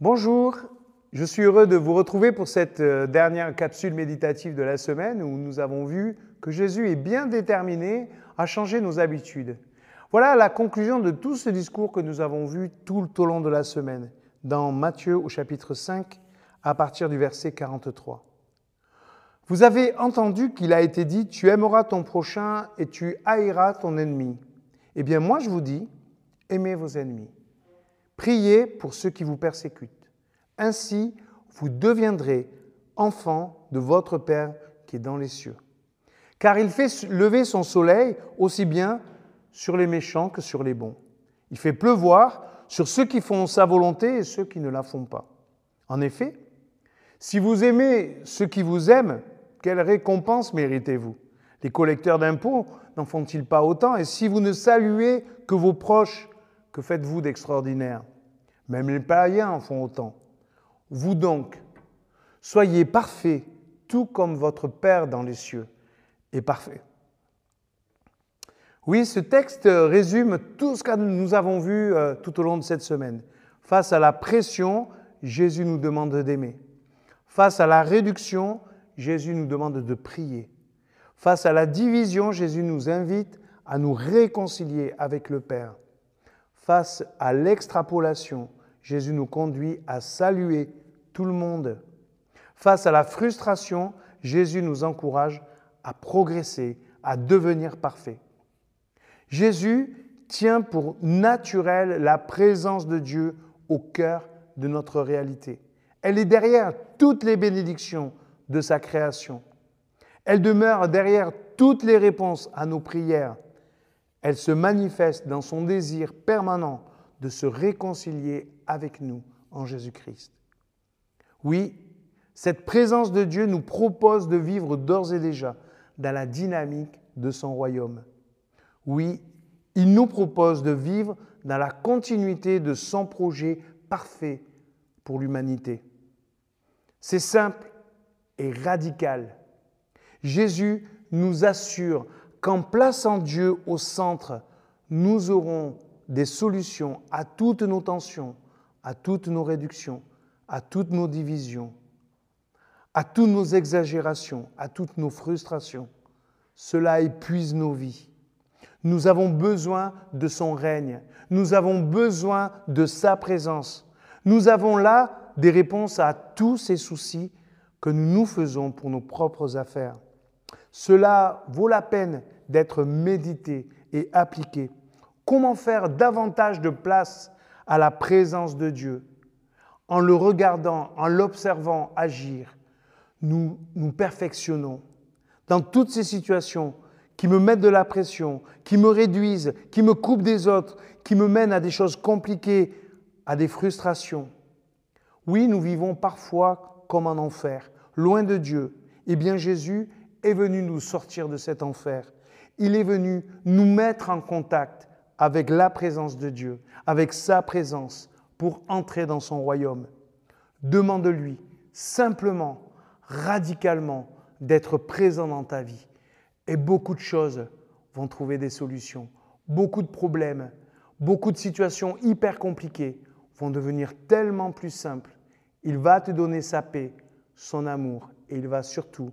Bonjour, je suis heureux de vous retrouver pour cette euh, dernière capsule méditative de la semaine où nous avons vu que Jésus est bien déterminé à changer nos habitudes. Voilà la conclusion de tout ce discours que nous avons vu tout au long de la semaine dans Matthieu au chapitre 5 à partir du verset 43. Vous avez entendu qu'il a été dit, tu aimeras ton prochain et tu haïras ton ennemi. Eh bien moi je vous dis, aimez vos ennemis. Priez pour ceux qui vous persécutent. Ainsi, vous deviendrez enfants de votre Père qui est dans les cieux. Car il fait lever son soleil aussi bien sur les méchants que sur les bons. Il fait pleuvoir sur ceux qui font sa volonté et ceux qui ne la font pas. En effet, si vous aimez ceux qui vous aiment, quelle récompense méritez-vous? Les collecteurs d'impôts n'en font-ils pas autant? Et si vous ne saluez que vos proches, que faites-vous d'extraordinaire? Même les païens en font autant. Vous donc, soyez parfaits, tout comme votre Père dans les cieux est parfait. Oui, ce texte résume tout ce que nous avons vu euh, tout au long de cette semaine. Face à la pression, Jésus nous demande d'aimer. Face à la réduction, Jésus nous demande de prier. Face à la division, Jésus nous invite à nous réconcilier avec le Père. Face à l'extrapolation, Jésus nous conduit à saluer tout le monde. Face à la frustration, Jésus nous encourage à progresser, à devenir parfait. Jésus tient pour naturel la présence de Dieu au cœur de notre réalité. Elle est derrière toutes les bénédictions de sa création. Elle demeure derrière toutes les réponses à nos prières elle se manifeste dans son désir permanent de se réconcilier avec nous en Jésus-Christ. Oui, cette présence de Dieu nous propose de vivre d'ores et déjà dans la dynamique de son royaume. Oui, il nous propose de vivre dans la continuité de son projet parfait pour l'humanité. C'est simple et radical. Jésus nous assure qu'en plaçant Dieu au centre, nous aurons des solutions à toutes nos tensions, à toutes nos réductions, à toutes nos divisions, à toutes nos exagérations, à toutes nos frustrations. Cela épuise nos vies. Nous avons besoin de son règne. Nous avons besoin de sa présence. Nous avons là des réponses à tous ces soucis que nous nous faisons pour nos propres affaires. Cela vaut la peine d'être médité et appliqué. Comment faire davantage de place à la présence de Dieu? En le regardant, en l'observant agir, nous nous perfectionnons. Dans toutes ces situations qui me mettent de la pression, qui me réduisent, qui me coupent des autres, qui me mènent à des choses compliquées, à des frustrations. Oui, nous vivons parfois comme en enfer, loin de Dieu. Eh bien Jésus est venu nous sortir de cet enfer. Il est venu nous mettre en contact avec la présence de Dieu, avec sa présence pour entrer dans son royaume. Demande-lui simplement, radicalement, d'être présent dans ta vie. Et beaucoup de choses vont trouver des solutions. Beaucoup de problèmes, beaucoup de situations hyper compliquées vont devenir tellement plus simples. Il va te donner sa paix, son amour, et il va surtout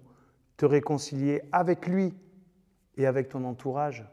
te réconcilier avec lui et avec ton entourage.